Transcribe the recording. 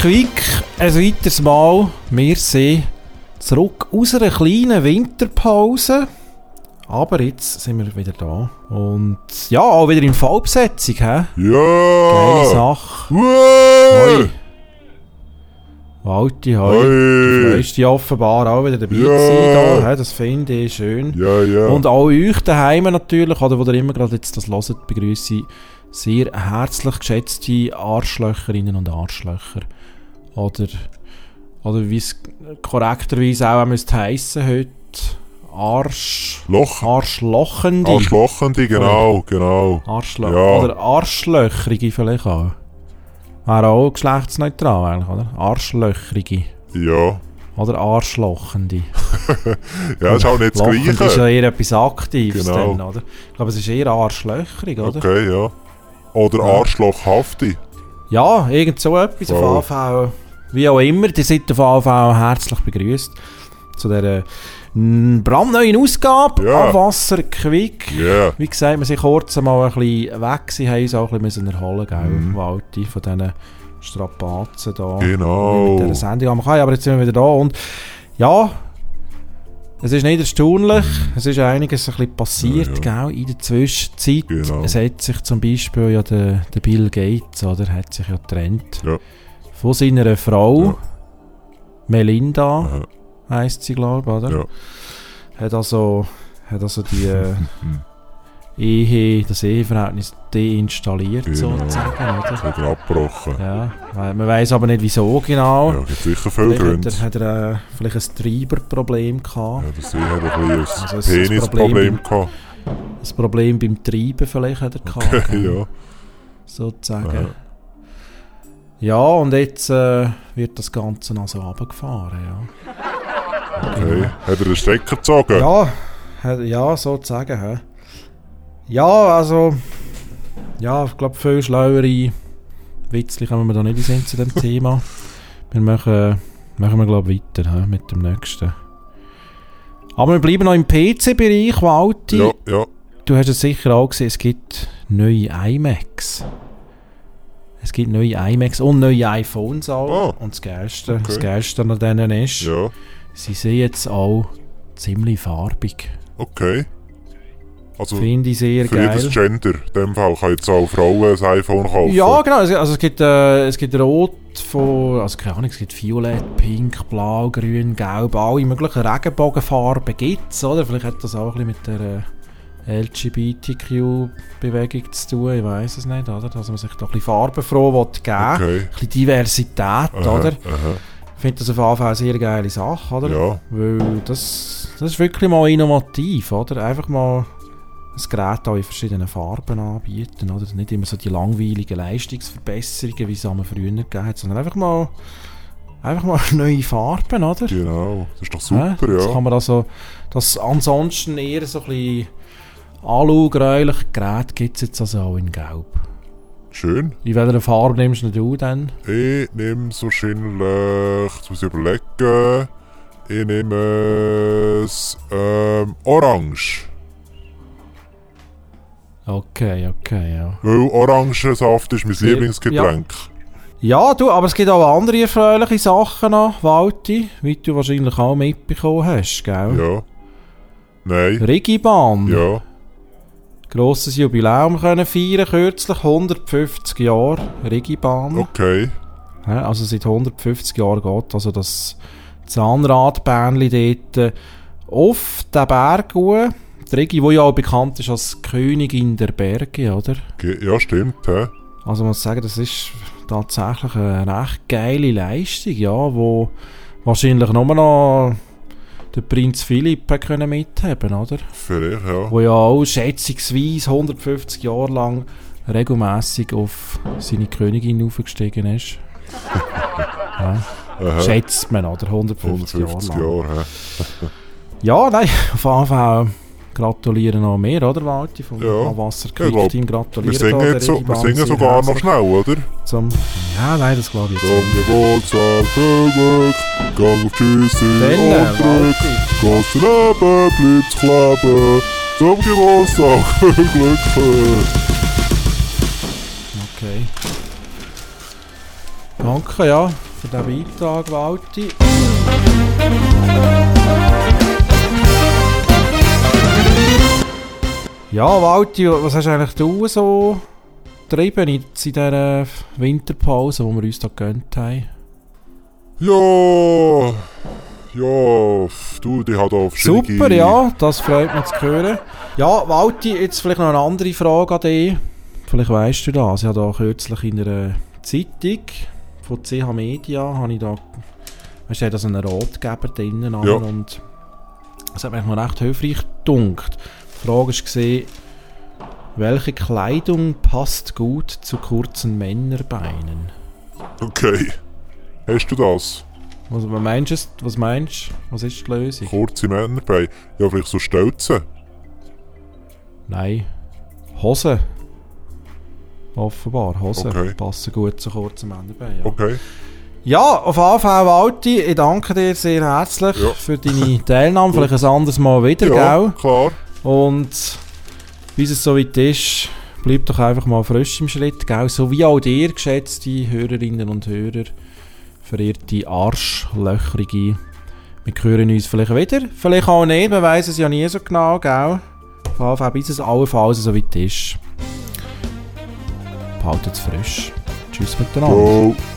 Quick, ein weiteres Mal. Wir sind zurück aus einer kleinen Winterpause. Aber jetzt sind wir wieder da. Und ja, auch wieder in Vollbesetzung, hä? Ja! Geile Sache. Hoi! Walti, hoi. Du freust dich offenbar auch wieder dabei Ja. zu sein. Da? Das finde ich schön. Ja, ja. Und auch euch daheim natürlich, oder wo ihr immer gerade jetzt das hört, begrüße ich sehr herzlich geschätzte Arschlöcherinnen und Arschlöcher. Oder, oder wie es korrekterweise auch müsste heissen heute, Arsch... Loch. Arschlochende. Arschlochende, genau, genau. Arschlö Ja. Oder Arschlöcherige vielleicht auch. Wäre auch geschlechtsneutral eigentlich, oder? Arschlöcherige. Ja. Oder Arschlochende. Ja, ist auch nicht das Lochend ist ja Gleiche. eher etwas Aktives Genau. dann, oder? Ich glaube, es ist eher arschlöcherig, oder? Okay, ja. Oder Ja. Arschlochhafti. Ja, irgend so etwas. Auf Wow. jeden Fall, wie auch immer, die seid auf Fall herzlich begrüßt zu dieser mm, brandneuen Ausgabe Ja. an Wasser Quick. Ja. Wie gesagt, wir sind kurz mal ein bisschen weg, sie haben uns auch ein bisschen erholen müssen, Mhm. Walti, von diesen Strapazen da. Genau. Mit dieser Sendung haben wir gehabt. aber jetzt sind wir wieder da und ja, es ist nicht erstaunlich, es ist einiges ein bisschen passiert, Ja, Gell, in der Zwischenzeit. Genau. Es hat sich zum Beispiel ja der, der Bill Gates, oder, hat sich ja getrennt Ja. von seiner Frau, Ja. Melinda Aha. heisst sie, glaube ich, oder? Ja. Hat also, hat also die äh. Ehe, das Eheverhältnis deinstalliert, Genau. sozusagen, oder? Das hat er abgebrochen. Ja, man weiß aber nicht wieso genau. Ja, gibt sicher viele Vielleicht Gründe. hat er, hat er äh, vielleicht ein Treiberproblem gehabt. Ja, das hat ein bisschen Also ein ein Penisproblem Problem gehabt. Das Problem beim Treiben vielleicht hat er gehabt. Okay, ja. Sozusagen. Aha. Ja, und jetzt äh, wird das Ganze also runtergefahren, ja. Okay. Hat er den Stecker gezogen? Ja, ja, sozusagen. hä. Ja, also. Ja, ich glaube, viel schlauere Witzli kommen wir da nicht in zu dem Thema. Wir machen, machen wir, glaube ich, weiter hä, mit dem nächsten. Aber wir bleiben noch im PC-Bereich, Walti. Ja, ja. Du hast es sicher auch gesehen, es gibt neue iMacs. Es gibt neue iMacs und neue iPhones auch. Ah. Und das Geilste, Okay. das Geilste an denen ist, Ja, sie sind jetzt auch ziemlich farbig. okay. Also Finde ich sehr für jedes geil. Gender, in dem Fall kann jetzt auch Frauen ein iPhone kaufen. Ja, genau. Also, es, gibt, äh, es gibt Rot von, also keine Ahnung, es gibt Violett, Pink, Blau, Grün, Gelb, alle möglichen Regenbogenfarben gibt es, oder? Vielleicht hat das auch ein bisschen mit der äh, LGBTQ-Bewegung zu tun, ich weiß es nicht, oder? Dass man sich da ein bisschen farbenfroh will geben Okay. Ein bisschen Diversität, Aha, oder? Aha. Ich finde das auf jeden Fall eine sehr geile Sache, oder? Ja, Weil das, das ist wirklich mal innovativ, oder? Einfach mal ein Gerät auch in verschiedenen Farben anbieten, oder? Nicht immer so die langweiligen Leistungsverbesserungen, wie es einmal früher gegeben hat, sondern einfach mal, einfach mal neue Farben, oder? genau. Das ist doch super, Das ja. kann man also, das ansonsten eher so ein bisschen alu-gräuliche Gerät gibt es jetzt also auch in Gelb. Schön. In welcher Farbe nimmst du dann? Ich nehme so wahrscheinlich, jetzt muss ich überlegen, ich nehme es ähm, Orange. Okay, okay, ja. Weil Orangensaft ist mein Sehr- Lieblingsgetränk. Ja, du, aber es gibt auch andere erfreuliche Sachen noch, Walti, wie du wahrscheinlich auch mitbekommen hast, gell? Ja. Nein. Rigibahn, Ja. grosses Jubiläum können feiern, kürzlich 150 Jahre Rigibahn. Okay. Ja, also seit 150 Jahren geht also das Zahnradbähnli dort auf den Berg hoch. Die Rigi, die ja auch bekannt ist als Königin der Berge, oder? Ja, stimmt. Hä? Also man muss sagen, das ist tatsächlich eine recht geile Leistung, ja, wo wahrscheinlich nur noch der Prinz Philipp können mithaben, oder? Vielleicht, ja. Wo ja auch schätzungsweise 150 Jahre lang regelmäßig auf seine Königin aufgestiegen ist. ja, schätzt man, oder? 150, 150 Jahre lang. Jahre. Ja, nein, auf jeden Fall gratulieren noch mehr, oder Walti? Vom Ja. Ja, Wasserquick-Team Wir gratulieren. singen, da jetzt so, wir singen sogar noch schnell, oder? Zum ja, nein, das glaube ich jetzt Zum nicht. Geburtstag viel Glück, gang auf Tschüssi und. Walti. Gott daneben, bleibt's kleben. Zum Geburtstag Glück. Okay. Danke, ja. für den Beitrag, Walti. Ja, Walti, was hast eigentlich du so getrieben in dieser Winterpause, die wir uns da gegönnt haben? Ja, ja, du, die hat auf Super, ja, das freut mich zu hören. Ja, Walti, jetzt vielleicht noch eine andere Frage an dich. Vielleicht weißt du das. Ich habe da kürzlich in einer Zeitung von CH Media, habe ich da, weißt du, da so einen Ratgeber drinnen Ja. und das hat mich noch recht hilfreich gedunkt. Frage war, welche Kleidung passt gut zu kurzen Männerbeinen? Okay. Hast du das? Was, meinst du? Was meinst du? Was ist die Lösung? Kurze Männerbeine? Ja, vielleicht so Stelzen. Nein. Hosen. Offenbar, Hosen Okay. passen gut zu kurzen Männerbeinen. Ja. Okay. ja, auf jeden Fall, Walti, ich danke dir sehr herzlich Ja. für deine Teilnahme. Vielleicht ein anderes Mal wieder, Ja, gell? klar. Und bis es soweit ist, bleib doch einfach mal frisch im Schritt, gell? So wie auch dir, geschätzte Hörerinnen und Hörer, verehrte Arschlöcherige. Wir hören uns vielleicht wieder, vielleicht auch nicht, man weiß es ja nie so genau, gell? Auf bis es allenfalls soweit ist. Behaltet es frisch. Tschüss miteinander. Ciao.